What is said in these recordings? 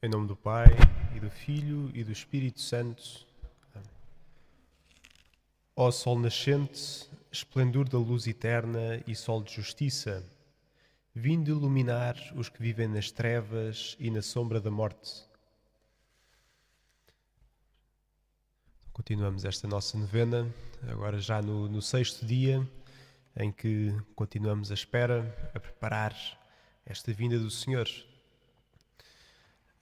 Em nome do Pai, e do Filho, e do Espírito Santo. Amém. Ó Sol nascente, esplendor da luz eterna e Sol de justiça, vindo iluminar os que vivem nas trevas e na sombra da morte. Continuamos esta nossa novena, agora já no, no sexto dia, em que continuamos a espera, a preparar esta vinda do Senhor.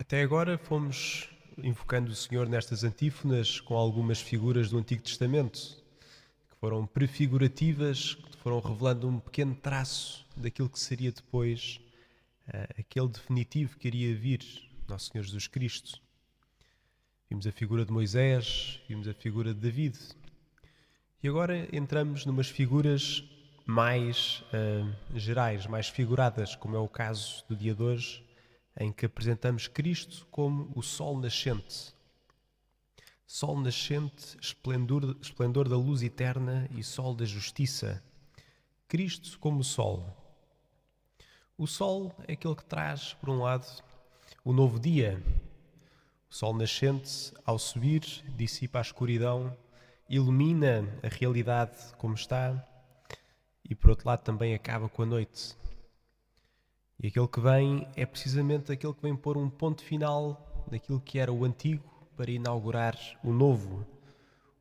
Até agora fomos invocando o Senhor nestas antífonas com algumas figuras do Antigo Testamento, que foram prefigurativas, que foram revelando um pequeno traço daquilo que seria depois uh, aquele definitivo que iria vir, Nosso Senhor Jesus Cristo. Vimos a figura de Moisés, vimos a figura de David. E agora entramos numas figuras mais uh, gerais, mais figuradas, como é o caso do dia de hoje, em que apresentamos Cristo como o sol nascente. Sol nascente, esplendor, esplendor da luz eterna e sol da justiça. Cristo como o sol. O sol é aquele que traz, por um lado, o novo dia. O sol nascente, ao subir, dissipa a escuridão, ilumina a realidade como está e, por outro lado, também acaba com a noite. E aquele que vem é precisamente aquele que vem pôr um ponto final naquilo que era o antigo para inaugurar o novo.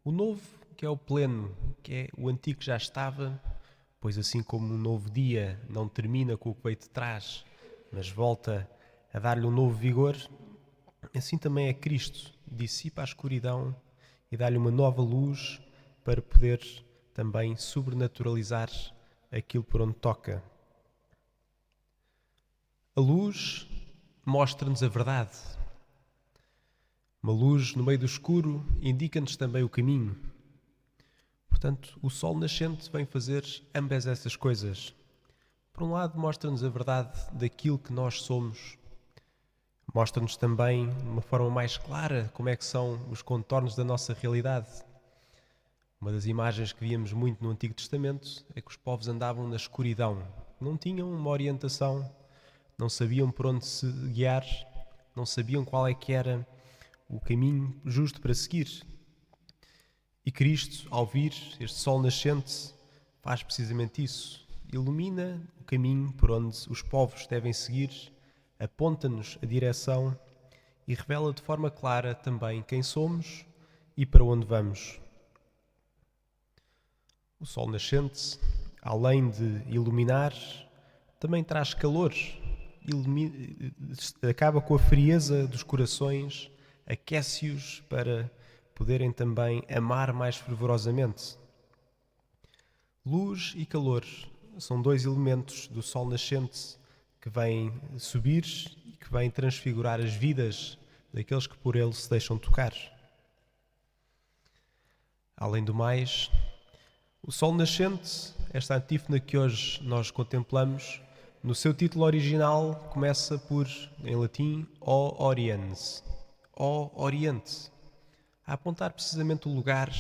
O novo que é o pleno, que é o antigo que já estava, pois assim como um novo dia não termina com o que de trás, mas volta a dar-lhe um novo vigor, assim também é Cristo, dissipa a escuridão e dá-lhe uma nova luz para poder também sobrenaturalizar aquilo por onde toca. A luz mostra-nos a verdade. Uma luz no meio do escuro indica-nos também o caminho. Portanto, o sol nascente vem fazer ambas essas coisas. Por um lado, mostra-nos a verdade daquilo que nós somos. Mostra-nos também, de uma forma mais clara, como é que são os contornos da nossa realidade. Uma das imagens que víamos muito no Antigo Testamento é que os povos andavam na escuridão. Não tinham uma orientação não sabiam por onde se guiar, não sabiam qual é que era o caminho justo para seguir. E Cristo, ao vir este sol nascente, faz precisamente isso. Ilumina o caminho por onde os povos devem seguir, aponta-nos a direção e revela de forma clara também quem somos e para onde vamos. O sol nascente, além de iluminar, também traz calor acaba com a frieza dos corações, aquece-os para poderem também amar mais fervorosamente. Luz e calor são dois elementos do sol nascente que vêm subir e que vêm transfigurar as vidas daqueles que por ele se deixam tocar. Além do mais, o sol nascente, esta antífona que hoje nós contemplamos, no seu título original começa por, em latim, O Oriens, O Oriente, a apontar precisamente o lugar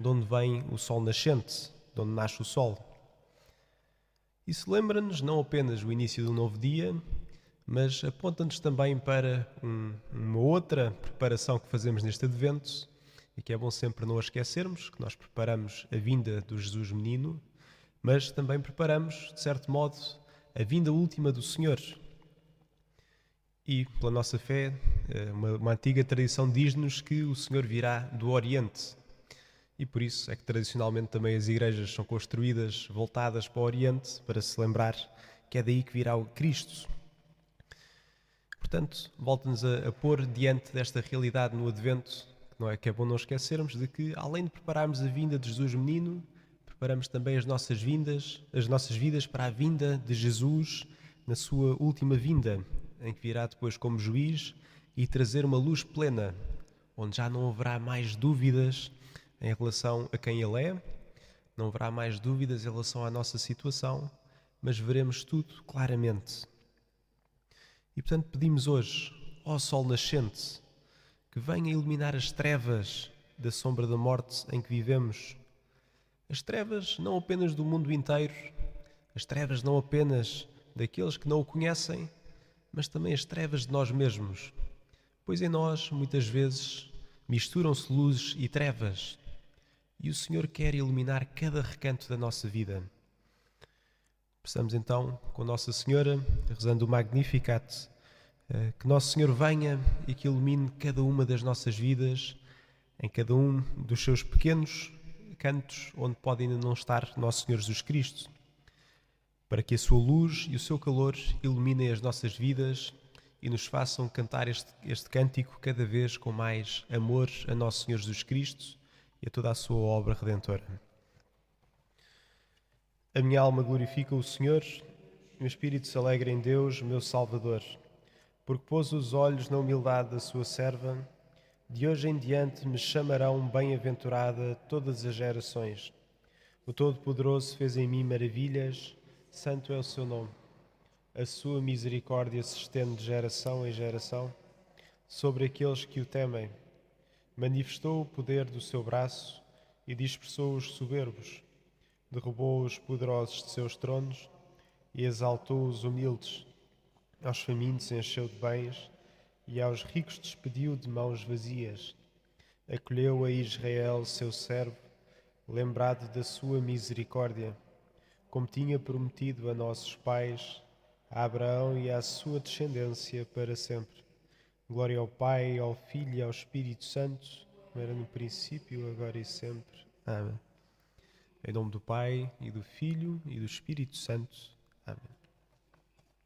de onde vem o sol nascente, de onde nasce o sol. Isso lembra-nos não apenas o início do novo dia, mas aponta-nos também para um, uma outra preparação que fazemos neste advento e que é bom sempre não a esquecermos, que nós preparamos a vinda do Jesus menino, mas também preparamos, de certo modo, a vinda última do Senhor. E, pela nossa fé, eh, uma, uma antiga tradição diz-nos que o Senhor virá do Oriente. E por isso é que tradicionalmente também as igrejas são construídas voltadas para o Oriente, para se lembrar que é daí que virá o Cristo. Portanto, volta-nos a, a pôr diante desta realidade no Advento, não é que é bom não esquecermos de que, além de prepararmos a vinda de Jesus Menino, preparamos também as nossas vindas, as nossas vidas para a vinda de Jesus na sua última vinda, em que virá depois como juiz e trazer uma luz plena, onde já não haverá mais dúvidas em relação a quem ele é, não haverá mais dúvidas em relação à nossa situação, mas veremos tudo claramente. E portanto pedimos hoje, ó Sol nascente, que venha iluminar as trevas da sombra da morte em que vivemos as trevas não apenas do mundo inteiro, as trevas não apenas daqueles que não o conhecem, mas também as trevas de nós mesmos. pois em nós, muitas vezes, misturam-se luzes e trevas, e o Senhor quer iluminar cada recanto da nossa vida. Peçamos então com Nossa Senhora, rezando o Magnificat, eh, que Nosso Senhor venha e que ilumine cada uma das nossas vidas, em cada um dos seus pequenos cantos onde pode ainda não estar Nosso Senhor Jesus Cristo, para que a sua luz e o seu calor iluminem as nossas vidas e nos façam cantar este, este cântico cada vez com mais amor a Nosso Senhor Jesus Cristo e a toda a sua obra redentora. A minha alma glorifica o Senhor, meu espírito se alegra em Deus, meu Salvador, porque pôs os olhos na humildade da sua serva. De hoje em diante me chamarão bem-aventurada todas as gerações. O Todo-Poderoso fez em mim maravilhas, santo é o seu nome. A sua misericórdia se estende de geração em geração sobre aqueles que o temem. Manifestou o poder do seu braço e dispersou os soberbos derrubou os poderosos de seus tronos e exaltou os humildes. Aos famintos encheu de bens e aos ricos despediu de mãos vazias. Acolheu a Israel, seu servo, lembrado da sua misericórdia, como tinha prometido a nossos pais, a Abraão e à sua descendência para sempre. Glória ao Pai, ao Filho e ao Espírito Santo, como era no princípio, agora e sempre. Amém. Em nome do Pai, e do Filho, e do Espírito Santo. Amém.